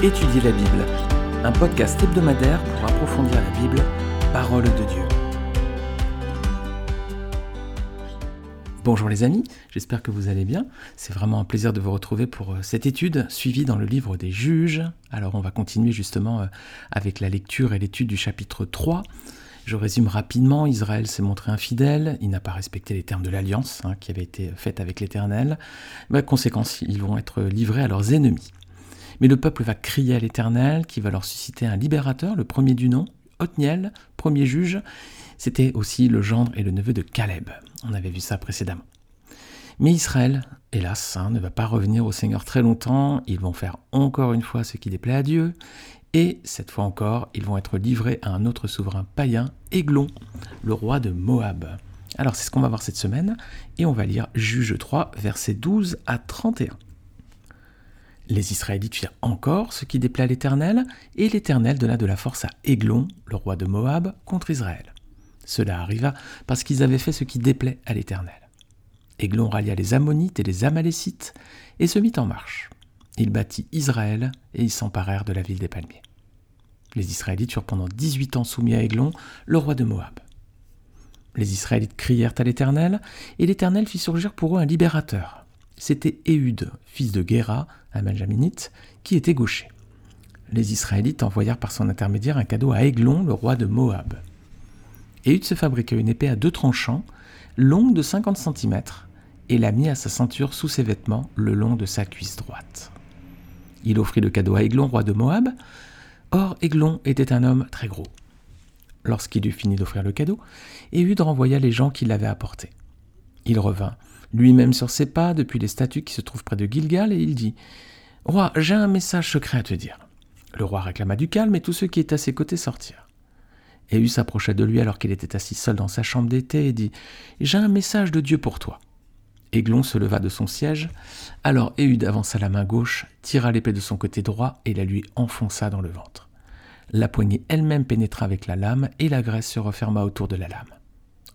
Étudier la Bible, un podcast hebdomadaire pour approfondir la Bible, parole de Dieu. Bonjour les amis, j'espère que vous allez bien. C'est vraiment un plaisir de vous retrouver pour euh, cette étude suivie dans le livre des juges. Alors on va continuer justement euh, avec la lecture et l'étude du chapitre 3. Je résume rapidement, Israël s'est montré infidèle, il n'a pas respecté les termes de l'alliance hein, qui avait été faite avec l'Éternel. Conséquence, ils vont être livrés à leurs ennemis. Mais le peuple va crier à l'Éternel, qui va leur susciter un libérateur, le premier du nom, Othniel, premier juge. C'était aussi le gendre et le neveu de Caleb. On avait vu ça précédemment. Mais Israël, hélas, hein, ne va pas revenir au Seigneur très longtemps. Ils vont faire encore une fois ce qui déplaît à Dieu. Et cette fois encore, ils vont être livrés à un autre souverain païen, Aiglon, le roi de Moab. Alors c'est ce qu'on va voir cette semaine, et on va lire Juge 3, versets 12 à 31. Les Israélites firent encore ce qui déplaît à l'Éternel, et l'Éternel donna de la force à Églon, le roi de Moab, contre Israël. Cela arriva parce qu'ils avaient fait ce qui déplaît à l'Éternel. Églon rallia les Ammonites et les Amalécites et se mit en marche. Il bâtit Israël et ils s'emparèrent de la ville des palmiers. Les Israélites furent pendant dix-huit ans soumis à Églon, le roi de Moab. Les Israélites crièrent à l'Éternel, et l'Éternel fit surgir pour eux un libérateur, c'était Éhud, fils de Guéra, un benjaminite, qui était gaucher. Les Israélites envoyèrent par son intermédiaire un cadeau à Aiglon, le roi de Moab. Éhud se fabriqua une épée à deux tranchants, longue de 50 cm, et la mit à sa ceinture sous ses vêtements, le long de sa cuisse droite. Il offrit le cadeau à Aiglon, roi de Moab. Or, Aiglon était un homme très gros. Lorsqu'il eut fini d'offrir le cadeau, Éhud renvoya les gens qui l'avaient apporté. Il revint lui-même sur ses pas depuis les statues qui se trouvent près de Gilgal, et il dit Roi, j'ai un message secret à te dire. Le roi réclama du calme, et tous ceux qui étaient à ses côtés sortirent. Éhu s'approcha de lui alors qu'il était assis seul dans sa chambre d'été et dit J'ai un message de Dieu pour toi. Aiglon se leva de son siège. Alors Éhud avança la main gauche, tira l'épée de son côté droit et la lui enfonça dans le ventre. La poignée elle-même pénétra avec la lame et la graisse se referma autour de la lame.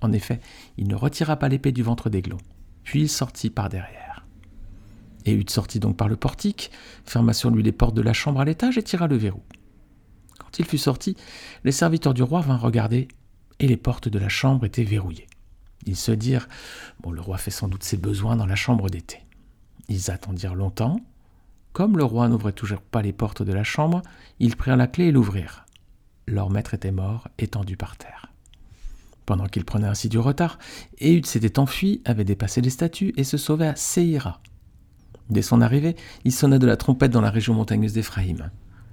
En effet, il ne retira pas l'épée du ventre d'Aiglon. Puis il sortit par derrière. Éhud sortit donc par le portique, ferma sur lui les portes de la chambre à l'étage et tira le verrou. Quand il fut sorti, les serviteurs du roi vinrent regarder, et les portes de la chambre étaient verrouillées. Ils se dirent Bon, le roi fait sans doute ses besoins dans la chambre d'été. Ils attendirent longtemps. Comme le roi n'ouvrait toujours pas les portes de la chambre, ils prirent la clé et l'ouvrirent. Leur maître était mort, étendu par terre. Pendant qu'il prenait ainsi du retard, Éhud s'était enfui, avait dépassé les statues et se sauvait à Seira. Dès son arrivée, il sonna de la trompette dans la région montagneuse d'Éphraïm.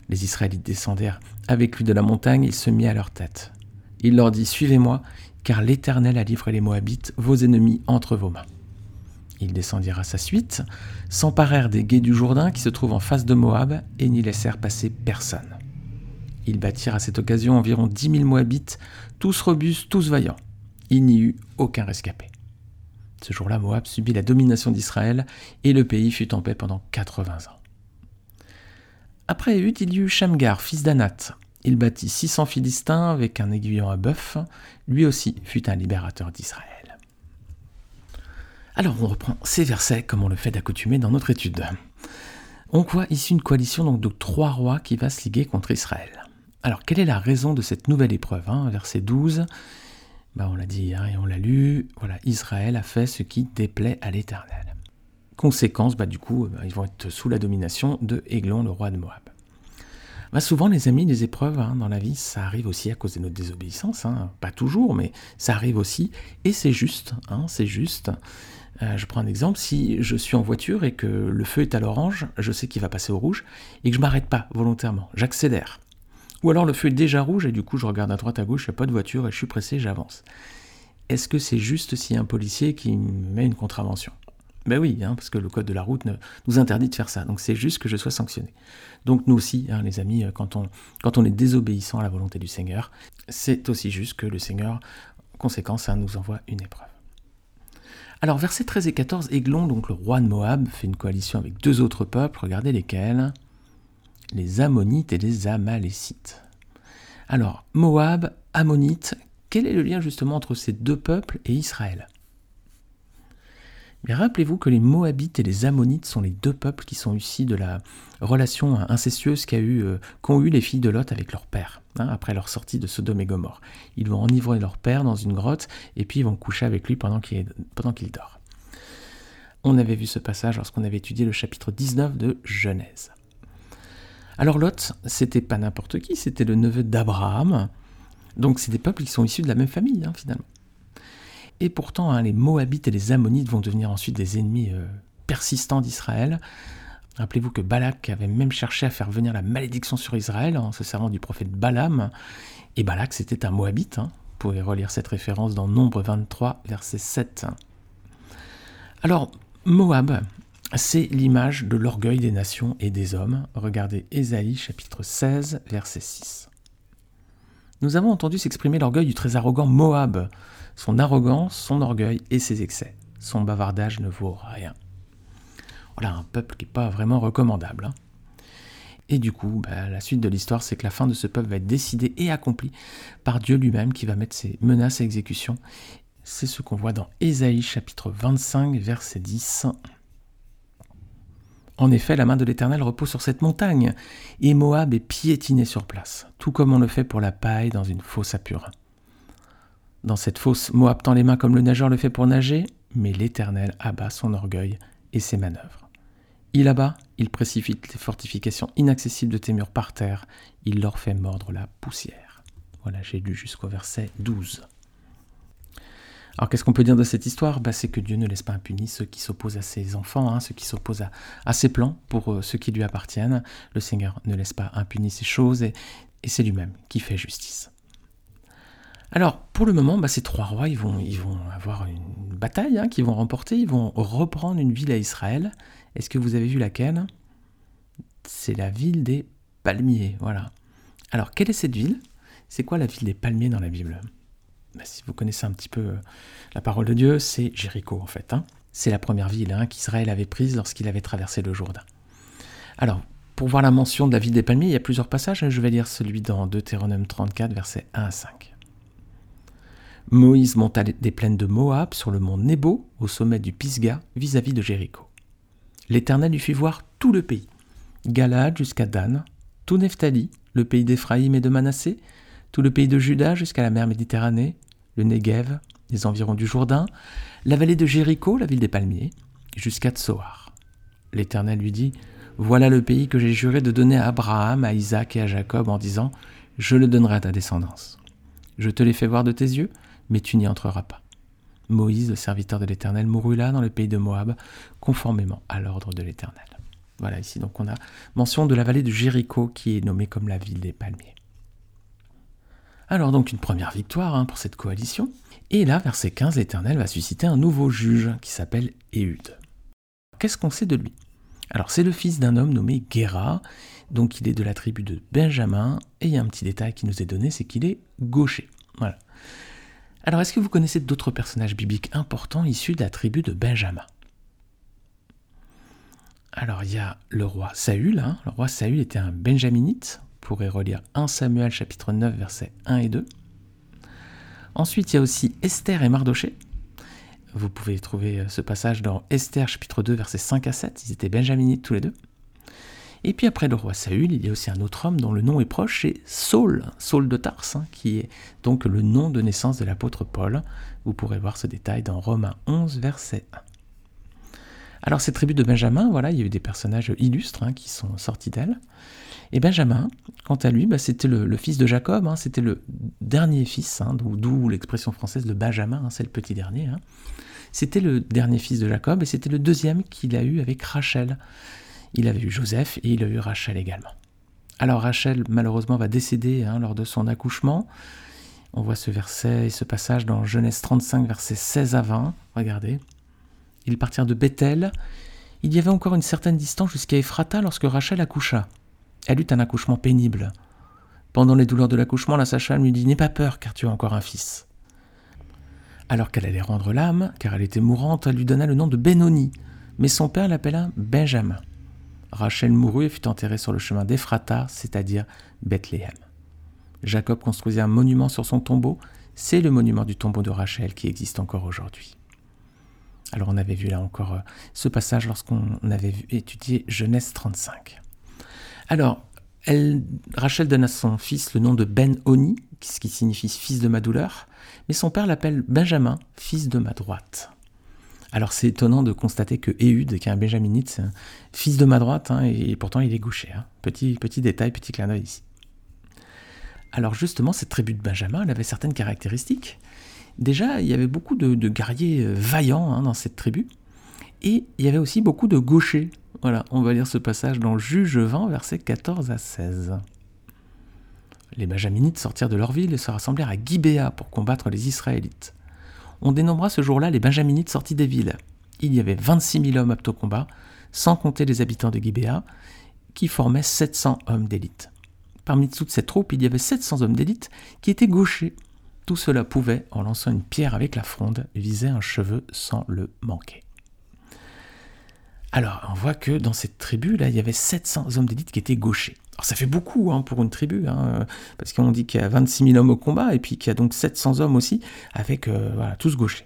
Les Israélites descendèrent avec lui de la montagne, il se mit à leur tête. Il leur dit Suivez-moi, car l'Éternel a livré les Moabites, vos ennemis, entre vos mains. Ils descendirent à sa suite, s'emparèrent des guets du Jourdain qui se trouvent en face de Moab et n'y laissèrent passer personne. Ils bâtirent à cette occasion environ dix mille Moabites, tous robustes, tous vaillants. Il n'y eut aucun rescapé. Ce jour-là, Moab subit la domination d'Israël et le pays fut en paix pendant 80 ans. Après Éhud, il y eut Shamgar, fils d'Anat. Il bâtit 600 Philistins avec un aiguillon à bœuf. Lui aussi fut un libérateur d'Israël. Alors on reprend ces versets comme on le fait d'accoutumée dans notre étude. On voit ici une coalition donc de trois rois qui va se liguer contre Israël. Alors, quelle est la raison de cette nouvelle épreuve hein Verset 12, bah, on l'a dit hein, et on l'a lu, voilà, Israël a fait ce qui déplaît à l'Éternel. Conséquence, bah, du coup, bah, ils vont être sous la domination de le roi de Moab. Bah, souvent, les amis, les épreuves hein, dans la vie, ça arrive aussi à cause de notre désobéissance. Pas toujours, mais ça arrive aussi. Et c'est juste, c'est juste. Euh, je prends un exemple, si je suis en voiture et que le feu est à l'orange, je sais qu'il va passer au rouge, et que je m'arrête pas volontairement, j'accélère. Ou alors le feu est déjà rouge et du coup je regarde à droite à gauche, il n'y a pas de voiture et je suis pressé, j'avance. Est-ce que c'est juste si un policier qui met une contravention? Ben oui, hein, parce que le code de la route nous interdit de faire ça. Donc c'est juste que je sois sanctionné. Donc nous aussi, hein, les amis, quand on, quand on est désobéissant à la volonté du Seigneur, c'est aussi juste que le Seigneur, en conséquence, hein, nous envoie une épreuve. Alors versets 13 et 14, Aiglon, donc le roi de Moab, fait une coalition avec deux autres peuples, regardez lesquels les Ammonites et les Amalécites. Alors, Moab, Ammonites, quel est le lien justement entre ces deux peuples et Israël? Mais rappelez-vous que les Moabites et les Ammonites sont les deux peuples qui sont issus de la relation incestueuse euh, qu'ont eu les filles de Lot avec leur père, hein, après leur sortie de Sodome et Gomorre. Ils vont enivrer leur père dans une grotte et puis ils vont coucher avec lui pendant qu'il, pendant qu'il dort. On avait vu ce passage lorsqu'on avait étudié le chapitre 19 de Genèse. Alors Lot, c'était pas n'importe qui, c'était le neveu d'Abraham. Donc c'est des peuples qui sont issus de la même famille, hein, finalement. Et pourtant, hein, les Moabites et les Ammonites vont devenir ensuite des ennemis euh, persistants d'Israël. Rappelez-vous que Balak avait même cherché à faire venir la malédiction sur Israël en se servant du prophète Balaam. Et Balak, c'était un Moabite. Hein. Vous pouvez relire cette référence dans Nombre 23, verset 7. Alors, Moab, c'est l'image de l'orgueil des nations et des hommes. Regardez Ésaïe chapitre 16, verset 6. Nous avons entendu s'exprimer l'orgueil du très arrogant Moab, son arrogance, son orgueil et ses excès. Son bavardage ne vaut rien. Voilà un peuple qui n'est pas vraiment recommandable. Hein. Et du coup, bah, la suite de l'histoire, c'est que la fin de ce peuple va être décidée et accomplie par Dieu lui-même qui va mettre ses menaces à exécution c'est ce qu'on voit dans Ésaïe chapitre 25 verset 10. En effet, la main de l'Éternel repose sur cette montagne, et Moab est piétiné sur place, tout comme on le fait pour la paille dans une fosse à purin. Dans cette fosse, Moab tend les mains comme le nageur le fait pour nager, mais l'Éternel abat son orgueil et ses manœuvres. Il abat, il précipite les fortifications inaccessibles de tes murs par terre, il leur fait mordre la poussière. Voilà, j'ai lu jusqu'au verset 12. Alors qu'est-ce qu'on peut dire de cette histoire? Bah, C'est que Dieu ne laisse pas impunis ceux qui s'opposent à ses enfants, hein, ceux qui s'opposent à, ses plans pour euh, ceux qui lui appartiennent. Le Seigneur ne laisse pas impunis ces choses et, c'est lui-même qui fait justice. Alors pour le moment, bah, ces trois rois, ils vont, ils vont avoir une bataille hein, qu'ils vont remporter, ils vont reprendre une ville à Israël. Est-ce que vous avez vu laquelle C'est la ville des palmiers, voilà. Alors quelle est cette ville? C'est quoi la ville des palmiers dans la Bible? Bah, si vous connaissez un petit peu euh, la parole de Dieu, c'est Jéricho en fait. Hein. C'est la première ville hein, qu'Israël avait prise lorsqu'il avait traversé le Jourdain. Alors, pour voir la mention de la ville des palmiers, il y a plusieurs passages. Hein. Je vais lire celui dans Deutéronome 34, versets 1 à 5. Moïse monta des plaines de Moab sur le mont Nebo, au sommet du Pisga, vis-à-vis de Jéricho. L'Éternel lui fit voir tout le pays, Galade jusqu'à Dan, tout Nephtali, le pays d'Éphraïm et de Manassé, tout le pays de Juda jusqu'à la mer Méditerranée, le Negev, les environs du Jourdain, la vallée de Jéricho, la ville des palmiers, jusqu'à Tsoar. L'Éternel lui dit Voilà le pays que j'ai juré de donner à Abraham, à Isaac et à Jacob en disant Je le donnerai à ta descendance. Je te l'ai fait voir de tes yeux, mais tu n'y entreras pas. Moïse, le serviteur de l'Éternel, mourut là dans le pays de Moab, conformément à l'ordre de l'Éternel. Voilà ici donc on a mention de la vallée de Jéricho qui est nommée comme la ville des palmiers. Alors donc une première victoire hein, pour cette coalition. Et là, verset 15, l'Éternel va susciter un nouveau juge qui s'appelle Éhud. Qu'est-ce qu'on sait de lui? Alors c'est le fils d'un homme nommé Guéra, donc il est de la tribu de Benjamin, et il y a un petit détail qui nous est donné, c'est qu'il est gaucher. Voilà. Alors est-ce que vous connaissez d'autres personnages bibliques importants issus de la tribu de Benjamin? Alors il y a le roi Saül, hein. le roi Saül était un benjaminite, pourrez relire 1 Samuel chapitre 9 versets 1 et 2. Ensuite, il y a aussi Esther et Mardoché. Vous pouvez trouver euh, ce passage dans Esther chapitre 2 versets 5 à 7. Ils étaient benjaminites tous les deux. Et puis après le roi Saül, il y a aussi un autre homme dont le nom est proche, c'est Saul, Saul de Tarse, hein, qui est donc le nom de naissance de l'apôtre Paul. Vous pourrez voir ce détail dans Romains 11 verset 1. Alors cette tribu de Benjamin, voilà, il y a eu des personnages illustres hein, qui sont sortis d'elle. Et Benjamin, quant à lui, bah, c'était le, fils de Jacob, hein, c'était le dernier fils, hein, d'où l'expression française de Benjamin, c'est le petit dernier. C'était le dernier fils de Jacob et c'était le deuxième qu'il a eu avec Rachel. Il avait eu Joseph et il a eu Rachel également. Alors Rachel, malheureusement, va décéder lors de son accouchement. On voit ce verset et ce passage dans Genèse 35, versets 16 à 20. Regardez. Ils partirent de Bethel. Il y avait encore une certaine distance jusqu'à Ephrata lorsque Rachel accoucha. Elle eut un accouchement pénible. Pendant les douleurs de l'accouchement, la sage-femme lui dit N'aie pas peur, car tu as encore un fils. Alors qu'elle allait rendre l'âme, car elle était mourante, elle lui donna le nom de Benoni, mais son père l'appela Benjamin. Rachel mourut et fut enterrée sur le chemin d'Ephrata, c'est-à-dire Bethléem. Jacob construisit un monument sur son tombeau, c'est le monument du tombeau de Rachel qui existe encore aujourd'hui. Alors on avait vu là encore euh, ce passage lorsqu'on avait étudié Genèse 35. Alors, Rachel donne à son fils le nom de Ben Oni, ce qui signifie fils de ma douleur, mais son père l'appelle Benjamin, fils de ma droite. Alors c'est étonnant de constater que Ehud, qui est un benjaminite, c'est fils de ma droite, hein, et pourtant il est gaucher. Hein. Petit, petit détail, petit clin d'œil ici. Alors justement, cette tribu de Benjamin, elle avait certaines caractéristiques. Déjà, il y avait beaucoup de, guerriers euh, vaillants hein, dans cette tribu, et il y avait aussi beaucoup de gauchers. Voilà, on va lire ce passage dans Juge 20, versets 14 à 16. Les Benjaminites sortirent de leur ville et se rassemblèrent à Gibéa pour combattre les Israélites. On dénombra ce jour-là les Benjaminites sortis des villes. Il y avait 26 000 hommes aptes au combat, sans compter les habitants de Gibéa, qui formaient 700 hommes d'élite. Parmi toute cette troupe, il y avait 700 hommes d'élite qui étaient gauchers. Tout cela pouvait, en lançant une pierre avec la fronde, viser un cheveu sans le manquer. Alors, on voit que dans cette tribu, là, il y avait 700 hommes d'élite qui étaient gauchers. Alors, ça fait beaucoup hein, pour une tribu, hein, parce qu'on dit qu'il y a 26 000 hommes au combat, et puis qu'il y a donc 700 hommes aussi, avec euh, tous gauchers.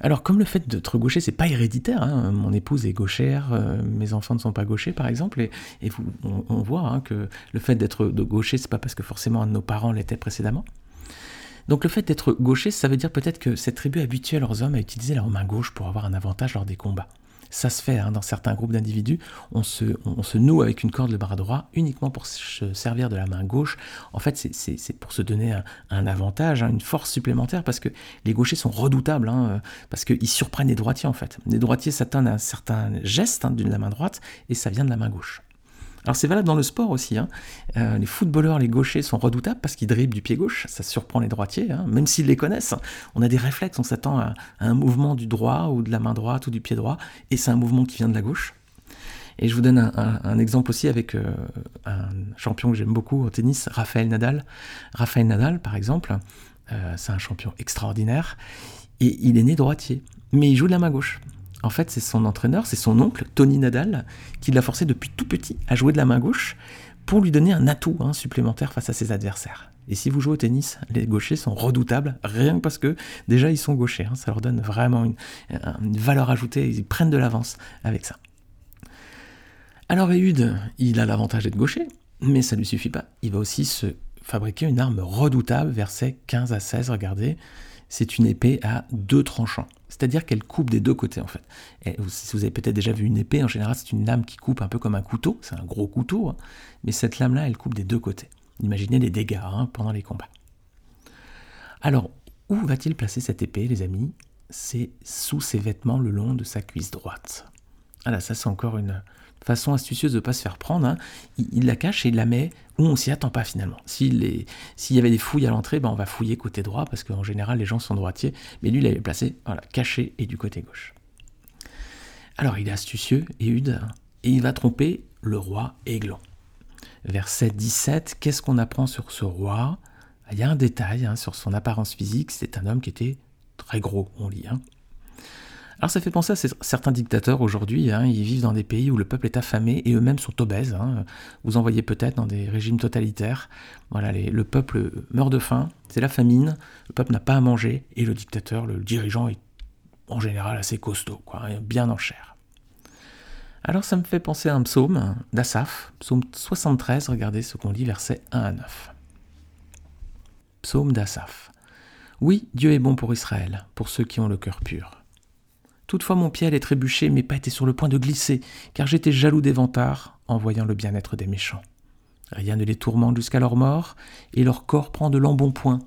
Alors, comme le fait d'être gaucher, c'est pas héréditaire, hein, mon épouse est gauchère, euh, mes enfants ne sont pas gauchers, par exemple, et, on, voit que le fait d'être de gaucher, c'est pas parce que forcément nos parents l'était précédemment. Donc le fait d'être gaucher, ça veut dire peut-être que cette tribu habituait leurs hommes à utiliser leur main gauche pour avoir un avantage lors des combats. Ça se fait hein, dans certains groupes d'individus. On se, noue avec une corde le bras droit uniquement pour se servir de la main gauche. En fait, c'est pour se donner un, avantage, hein, une force supplémentaire, parce que les gauchers sont redoutables, hein, parce qu'ils surprennent les droitiers en fait. Les droitiers s'attendent à un certain geste de la main droite et ça vient de la main gauche. Alors c'est valable dans le sport aussi. Hein. Euh, les footballeurs, les gauchers sont redoutables parce qu'ils dribblent du pied gauche. Ça surprend les droitiers, hein. même s'ils les connaissent. On a des réflexes, on s'attend à, un mouvement du droit ou de la main droite ou du pied droit, et c'est un mouvement qui vient de la gauche. Et je vous donne un, exemple aussi avec euh, un champion que j'aime beaucoup au tennis, Raphaël Nadal. Raphaël Nadal, par exemple, euh, c'est un champion extraordinaire, et il est né droitier, mais il joue de la main gauche. En fait, c'est son entraîneur, c'est son oncle, Tony Nadal, qui l'a forcé depuis tout petit à jouer de la main gauche pour lui donner un atout hein, supplémentaire face à ses adversaires. Et si vous jouez au tennis, les gauchers sont redoutables, rien que parce que déjà ils sont gauchers. Hein. ça leur donne vraiment une, valeur ajoutée, ils prennent de l'avance avec ça. Alors Ehud, il a l'avantage d'être gaucher, mais ça ne lui suffit pas. Il va aussi se fabriquer une arme redoutable, verset 15 à 16, regardez c'est une épée à deux tranchants. C'est-à-dire qu'elle coupe des deux côtés en fait. Si vous avez peut-être déjà vu une épée, en général c'est une lame qui coupe un peu comme un couteau, c'est un gros couteau, hein. mais cette lame-là elle coupe des deux côtés. Imaginez les dégâts hein, pendant les combats. Alors, où va-t-il placer cette épée les amis? C'est sous ses vêtements le long de sa cuisse droite. Voilà, ça c'est encore une, façon astucieuse de ne pas se faire prendre, hein. il, la cache et il la met où on s'y attend pas finalement. S'il y avait des fouilles à l'entrée, ben on va fouiller côté droit, parce qu'en général les gens sont droitiers, mais lui il l'avait placé caché et du côté gauche. Alors il est astucieux, Éhude, et il va tromper le roi Aiglon. Verset 17, qu'est-ce qu'on apprend sur ce roi? Il y a un détail hein, sur son apparence physique, c'est un homme qui était très gros, on lit. Alors ça fait penser à certains dictateurs aujourd'hui, hein, ils vivent dans des pays où le peuple est affamé et eux-mêmes sont obèses. Hein. Vous en voyez peut-être dans des régimes totalitaires. Voilà, le peuple meurt de faim, c'est la famine, le peuple n'a pas à manger et le dictateur, le dirigeant est en général assez costaud, quoi, hein, bien en chair. Alors ça me fait penser à un psaume d'Asaph, psaume 73, regardez ce qu'on lit versets 1 à 9. Psaume d'Asaph. Oui, Dieu est bon pour Israël, pour ceux qui ont le cœur pur. Toutefois mon pied allait trébucher, mes pas étaient sur le point de glisser, car j'étais jaloux des vantards en voyant le bien-être des méchants. Rien ne les tourmente jusqu'à leur mort, et leur corps prend de l'embonpoint.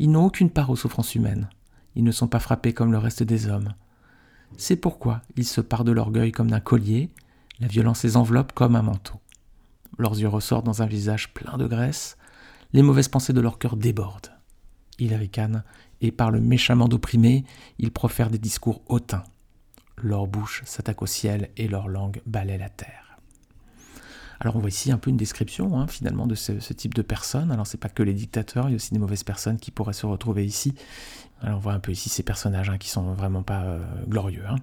Ils n'ont aucune part aux souffrances humaines. Ils ne sont pas frappés comme le reste des hommes. C'est pourquoi ils se parent de l'orgueil comme d'un collier, la violence les enveloppe comme un manteau. Leurs yeux ressortent dans un visage plein de graisse, les mauvaises pensées de leur cœur débordent. Ils ricanent et parlent méchamment d'opprimés, ils profèrent des discours hautains. Leur bouche s'attaque au ciel et leur langue balaie la terre. Alors on voit ici un peu une description hein, finalement de ce, type de personnes. Alors c'est pas que les dictateurs, il y a aussi des mauvaises personnes qui pourraient se retrouver ici. Alors on voit un peu ici ces personnages hein, qui sont vraiment pas euh, glorieux. Hein.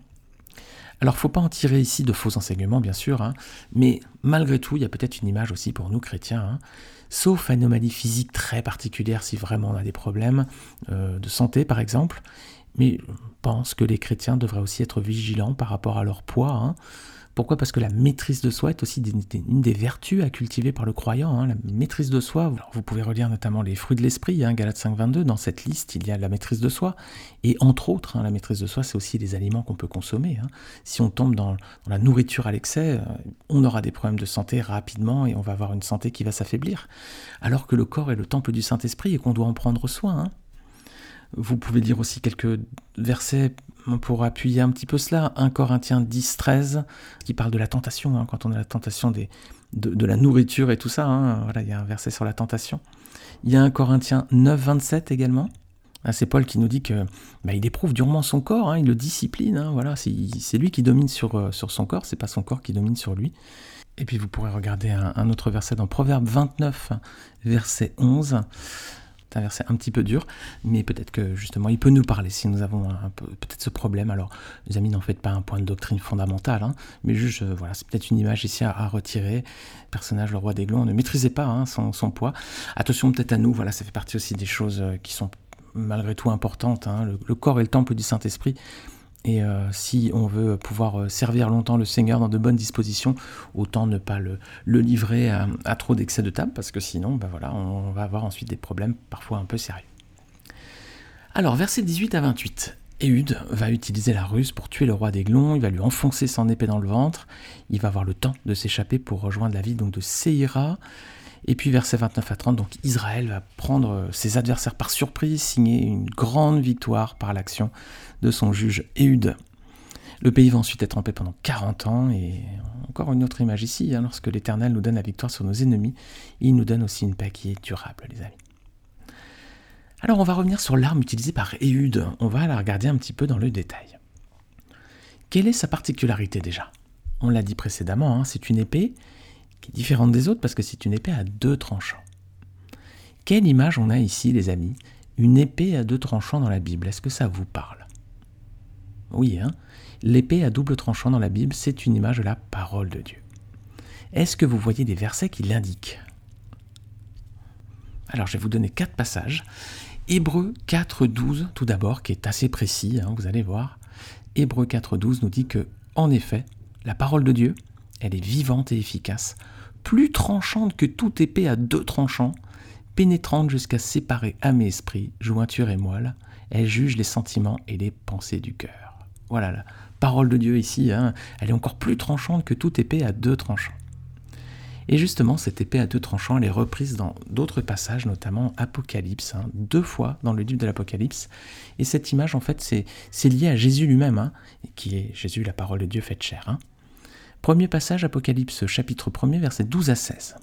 Alors, faut pas en tirer ici de faux enseignements, bien sûr, hein, mais malgré tout, il y a peut-être une image aussi pour nous chrétiens, hein. sauf anomalie physique très particulière si vraiment on a des problèmes euh, de santé, par exemple. Mais je pense que les chrétiens devraient aussi être vigilants par rapport à leur poids. Hein. Pourquoi? Parce que la maîtrise de soi est aussi une des vertus à cultiver par le croyant. Hein. La maîtrise de soi, vous pouvez relire notamment les fruits de l'esprit, hein, Galates 5.22, dans cette liste il y a la maîtrise de soi. Et entre autres, hein, la maîtrise de soi, c'est aussi les aliments qu'on peut consommer. Hein. Si on tombe dans, la nourriture à l'excès, euh, on aura des problèmes de santé rapidement et on va avoir une santé qui va s'affaiblir. Alors que le corps est le temple du Saint-Esprit et qu'on doit en prendre soin. Vous pouvez lire aussi quelques versets pour appuyer un petit peu cela. 1 Corinthiens 10, 13, qui parle de la tentation, hein, quand on a la tentation des, de, la nourriture et tout ça. Hein. voilà, il y a un verset sur la tentation. Il y a 1 Corinthiens 9, 27 également. Ah, c'est Paul qui nous dit que bah, il éprouve durement son corps, hein, il le discipline. voilà, c'est lui qui domine sur, euh, sur son corps, c'est pas son corps qui domine sur lui. Et puis vous pourrez regarder un, un autre verset dans Proverbe 29, verset 11. C'est un verset un petit peu dur, mais peut-être que justement il peut nous parler si nous avons peut-être ce problème. Alors, les amis, n'en faites pas un point de doctrine fondamentale, hein, mais juste, euh, voilà, c'est peut-être une image ici à, retirer. personnage, le roi des glons, ne maîtrisait pas hein, son, poids. Attention peut-être à nous, voilà, ça fait partie aussi des choses euh, qui sont malgré tout importantes. Hein. le, corps est le temple du Saint-Esprit. Et euh, si on veut pouvoir euh, servir longtemps le Seigneur dans de bonnes dispositions, autant ne pas le, livrer à, trop d'excès de table, parce que sinon, ben voilà, on va avoir ensuite des problèmes parfois un peu sérieux. Alors, versets 18 à 28. Éhude va utiliser la ruse pour tuer le roi des il va lui enfoncer son épée dans le ventre, il va avoir le temps de s'échapper pour rejoindre la ville donc de Seira. Et puis versets 29 à 30, donc Israël va prendre ses adversaires par surprise, signer une grande victoire par l'action de son juge Éhude. Le pays va ensuite être en paix pendant 40 ans, et encore une autre image ici, hein, lorsque l'Éternel nous donne la victoire sur nos ennemis, il nous donne aussi une paix qui est durable, les amis. Alors on va revenir sur l'arme utilisée par Éhude, on va la regarder un petit peu dans le détail. Quelle est sa particularité déjà? On l'a dit précédemment, hein, c'est une épée qui est différente des autres parce que c'est une épée à deux tranchants. Quelle image on a ici, les amis? Une épée à deux tranchants dans la Bible, est-ce que ça vous parle? Oui, hein? L'épée à double tranchant dans la Bible, c'est une image de la parole de Dieu. Est-ce que vous voyez des versets qui l'indiquent? Alors, je vais vous donner quatre passages. Hébreu 4.12, tout d'abord, qui est assez précis, hein, vous allez voir. Hébreu 4.12 nous dit que, en effet, la parole de Dieu, elle est vivante et efficace, plus tranchante que toute épée à deux tranchants, pénétrante jusqu'à séparer âme et esprit, jointure et moelle. Elle juge les sentiments et les pensées du cœur. Voilà la parole de Dieu ici, hein. elle est encore plus tranchante que toute épée à deux tranchants. Et justement, cette épée à deux tranchants, elle est reprise dans d'autres passages, notamment Apocalypse, hein, deux fois dans le livre de l'Apocalypse. Et cette image, en fait, c'est lié à Jésus lui-même, hein, qui est Jésus, la parole de Dieu faite chair. Premier passage, Apocalypse chapitre 1er, versets 12 à 16.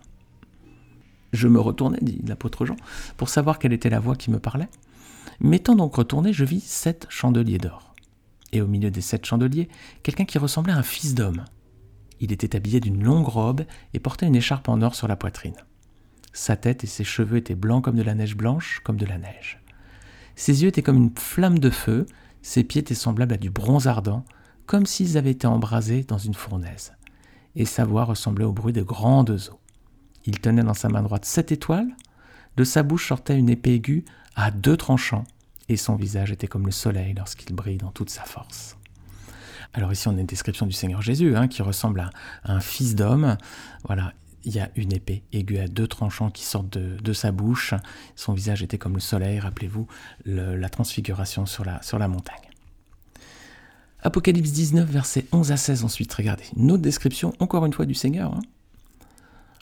Je me retournais, dit l'apôtre Jean, pour savoir quelle était la voix qui me parlait. M'étant donc retourné, je vis sept chandeliers d'or. Et au milieu des sept chandeliers, quelqu'un qui ressemblait à un fils d'homme. Il était habillé d'une longue robe et portait une écharpe en or sur la poitrine. Sa tête et ses cheveux étaient blancs comme de la neige blanche, comme de la neige. Ses yeux étaient comme une flamme de feu, ses pieds étaient semblables à du bronze ardent, comme s'ils avaient été embrasés dans une fournaise, et sa voix ressemblait au bruit de grandes eaux. Il tenait dans sa main droite sept étoiles, de sa bouche sortait une épée aiguë à deux tranchants, et son visage était comme le soleil lorsqu'il brille dans toute sa force. Alors ici on a une description du Seigneur Jésus, hein, qui ressemble à un fils d'homme. Voilà, il y a une épée aiguë à deux tranchants qui sortent de, sa bouche. Son visage était comme le soleil, rappelez-vous la transfiguration sur la, sur la montagne. Apocalypse 19, versets 11 à 16 ensuite, regardez. Une autre description, encore une fois, du Seigneur. Hein.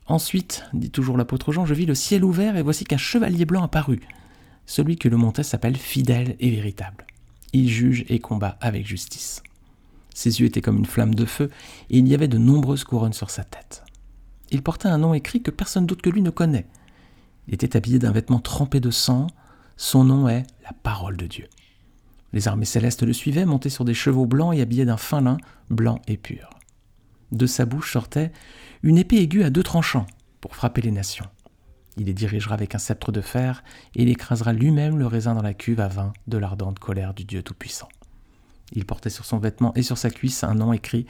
Ensuite, dit toujours l'apôtre Jean, je vis le ciel ouvert et voici qu'un chevalier blanc apparut. Celui que le montait s'appelle fidèle et véritable. Il juge et combat avec justice. Ses yeux étaient comme une flamme de feu et il y avait de nombreuses couronnes sur sa tête. Il portait un nom écrit que personne d'autre que lui ne connaît. Il était habillé d'un vêtement trempé de sang. Son nom est la parole de Dieu. Les armées célestes le suivaient, montés sur des chevaux blancs et habillés d'un fin lin blanc et pur. De sa bouche sortait une épée aiguë à deux tranchants pour frapper les nations. Il les dirigera avec un sceptre de fer et il écrasera lui-même le raisin dans la cuve à vin de l'ardente colère du Dieu Tout-Puissant. Il portait sur son vêtement et sur sa cuisse un nom écrit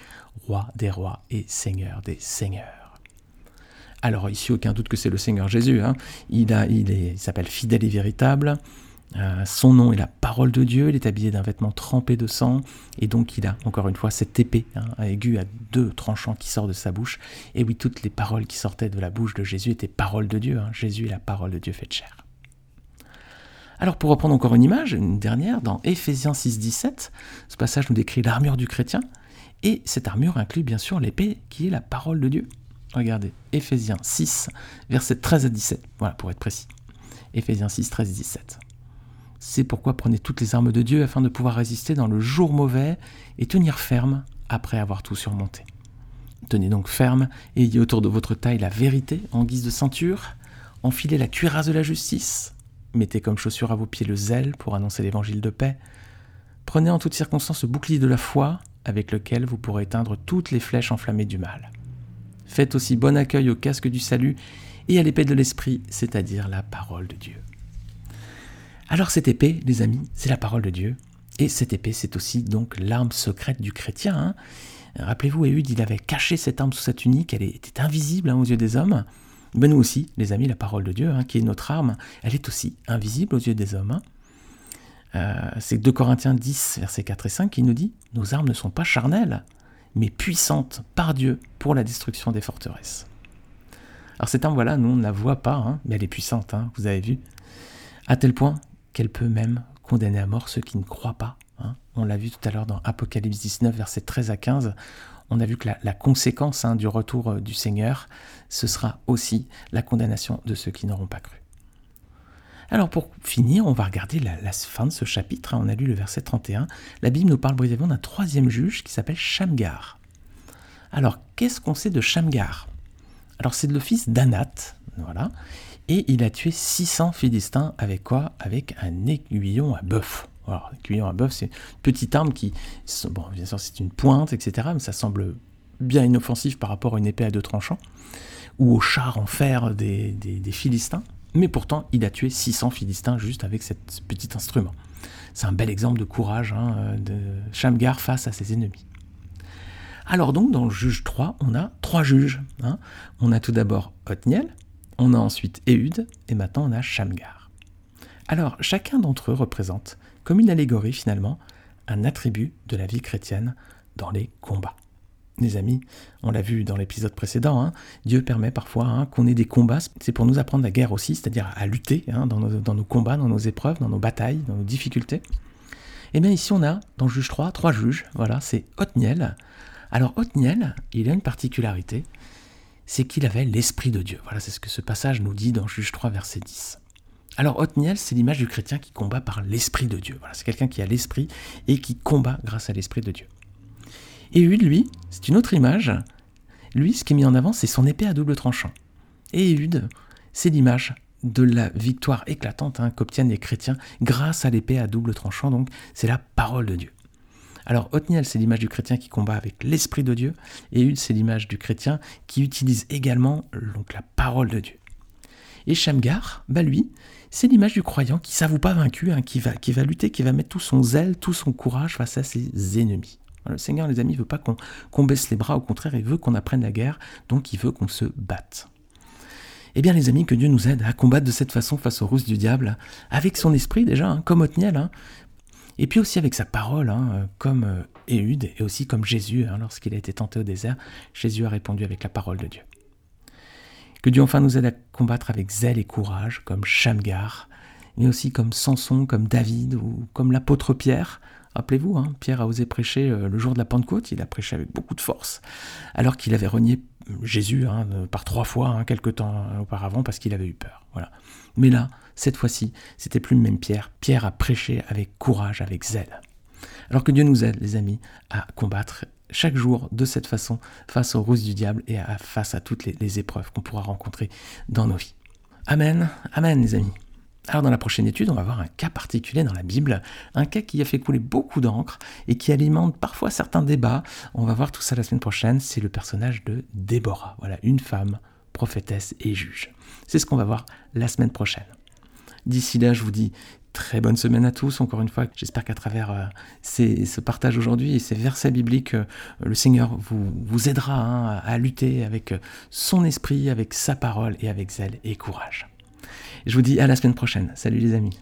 Roi des rois et Seigneur des seigneurs. Alors ici, aucun doute que c'est le Seigneur Jésus. Hein. Il, a, il s'appelle fidèle et véritable. Euh, son nom est la parole de Dieu, il est habillé d'un vêtement trempé de sang, et donc il a encore une fois cette épée hein, aiguë à deux tranchants qui sort de sa bouche. Et oui, toutes les paroles qui sortaient de la bouche de Jésus étaient paroles de Dieu. Hein. Jésus est la parole de Dieu faite chair. Alors pour reprendre encore une image, une dernière, dans Éphésiens 6, 17, ce passage nous décrit l'armure du chrétien, et cette armure inclut bien sûr l'épée qui est la parole de Dieu. Regardez, Éphésiens 6, versets 13 à 17, voilà pour être précis. Éphésiens 6, 13 17. C'est pourquoi prenez toutes les armes de Dieu afin de pouvoir résister dans le jour mauvais et tenir ferme après avoir tout surmonté. Tenez donc ferme et ayez autour de votre taille la vérité en guise de ceinture, enfilez la cuirasse de la justice, mettez comme chaussure à vos pieds le zèle pour annoncer l'évangile de paix, prenez en toutes circonstances le bouclier de la foi avec lequel vous pourrez éteindre toutes les flèches enflammées du mal. Faites aussi bon accueil au casque du salut et à l'épée de l'esprit, c'est-à-dire la parole de Dieu. Alors cette épée, les amis, c'est la parole de Dieu. Et cette épée, c'est aussi donc l'arme secrète du chrétien. Hein. Rappelez-vous, Éhude, il avait caché cette arme sous sa tunique, elle était invisible hein, aux yeux des hommes. Mais nous aussi, les amis, la parole de Dieu, hein, qui est notre arme, elle est aussi invisible aux yeux des hommes. Euh, c'est 2 Corinthiens 10, versets 4 et 5 qui nous dit Nos armes ne sont pas charnelles, mais puissantes par Dieu pour la destruction des forteresses. Alors cette arme, voilà, nous on ne la voit pas, mais elle est puissante, vous avez vu, à tel point qu'elle peut même condamner à mort ceux qui ne croient pas. Hein. On l'a vu tout à l'heure dans Apocalypse 19, versets 13 à 15. On a vu que la, conséquence du retour euh, du Seigneur, ce sera aussi la condamnation de ceux qui n'auront pas cru. Alors pour finir, on va regarder la, fin de ce chapitre. On a lu le verset 31. La Bible nous parle brièvement d'un troisième juge qui s'appelle Shamgar. Alors qu'est-ce qu'on sait de Shamgar? Alors c'est le fils d'Anat, voilà, et il a tué 600 Philistins avec quoi? Avec un aiguillon à bœuf. Alors, aiguillon à bœuf, c'est une petite arme qui, bon, bien sûr, c'est une pointe, etc., mais ça semble bien inoffensif par rapport à une épée à deux tranchants, ou au char en fer des, Philistins, mais pourtant, il a tué 600 Philistins juste avec ce petit instrument. C'est un bel exemple de courage hein, de Shamgar face à ses ennemis. Alors donc, dans le juge 3, on a trois juges. Hein. On a tout d'abord Othniel, on a ensuite Ehud, et maintenant on a Shamgar. Alors, chacun d'entre eux représente, comme une allégorie finalement, un attribut de la vie chrétienne dans les combats. Les amis, on l'a vu dans l'épisode précédent, hein, Dieu permet parfois hein, qu'on ait des combats, c'est pour nous apprendre la guerre aussi, c'est-à-dire à lutter dans, nos, dans, nos, combats, dans nos épreuves, dans nos batailles, dans nos difficultés. Et eh bien ici on a, dans juge 3, trois juges, voilà, c'est Othniel, alors Othniel, il a une particularité, c'est qu'il avait l'Esprit de Dieu. Voilà, c'est ce que ce passage nous dit dans Juge 3, verset 10. Alors Othniel, c'est l'image du chrétien qui combat par l'Esprit de Dieu. Voilà, c'est quelqu'un qui a l'Esprit et qui combat grâce à l'Esprit de Dieu. Et lui, c'est une autre image. Lui, ce qui est mis en avant, c'est son épée à double tranchant. Et Ehud, c'est l'image de la victoire éclatante hein, qu'obtiennent les chrétiens grâce à l'épée à double tranchant. Donc, c'est la parole de Dieu. Alors Othniel, c'est l'image du chrétien qui combat avec l'Esprit de Dieu, et Hud, c'est l'image du chrétien qui utilise également donc, la parole de Dieu. Et Shamgar, bah lui, c'est l'image du croyant qui s'avoue pas vaincu, hein, qui, va, qui va lutter, qui va mettre tout son zèle, tout son courage face à ses ennemis. Le Seigneur, les amis, ne veut pas qu'on baisse les bras, au contraire, il veut qu'on apprenne la guerre, donc il veut qu'on se batte. Eh bien, les amis, que Dieu nous aide à combattre de cette façon face aux rousses du diable, avec son esprit déjà, hein, comme Othniel, hein, et puis aussi avec sa parole, hein, euh, comme euh, Éhude et aussi comme Jésus, hein, lorsqu'il a été tenté au désert, Jésus a répondu avec la parole de Dieu. Que Dieu enfin nous aide à combattre avec zèle et courage, comme Shamgar, mais aussi comme Samson, comme David ou comme l'apôtre Pierre. Rappelez-vous, hein, Pierre a osé prêcher euh, le jour de la Pentecôte, il a prêché avec beaucoup de force, alors qu'il avait renié Jésus par trois fois, quelque temps auparavant, parce qu'il avait eu peur. Voilà. Mais là, cette fois-ci, c'était plus le même Pierre. Pierre a prêché avec courage, avec zèle. Alors que Dieu nous aide, les amis, à combattre chaque jour de cette façon face aux ruses du diable et face à toutes les, épreuves qu'on pourra rencontrer dans nos vies. Amen, amen les amis. Alors dans la prochaine étude, on va voir un cas particulier dans la Bible, un cas qui a fait couler beaucoup d'encre et qui alimente parfois certains débats. On va voir tout ça la semaine prochaine, c'est le personnage de Déborah. Voilà, une femme, prophétesse et juge. C'est ce qu'on va voir la semaine prochaine. D'ici là, je vous dis très bonne semaine à tous. Encore une fois, j'espère qu'à travers euh, ce partage aujourd'hui et ces versets bibliques, euh, le Seigneur vous, vous aidera hein, à lutter avec euh, son esprit, avec sa parole et avec zèle et courage. Je vous dis à la semaine prochaine. Salut les amis.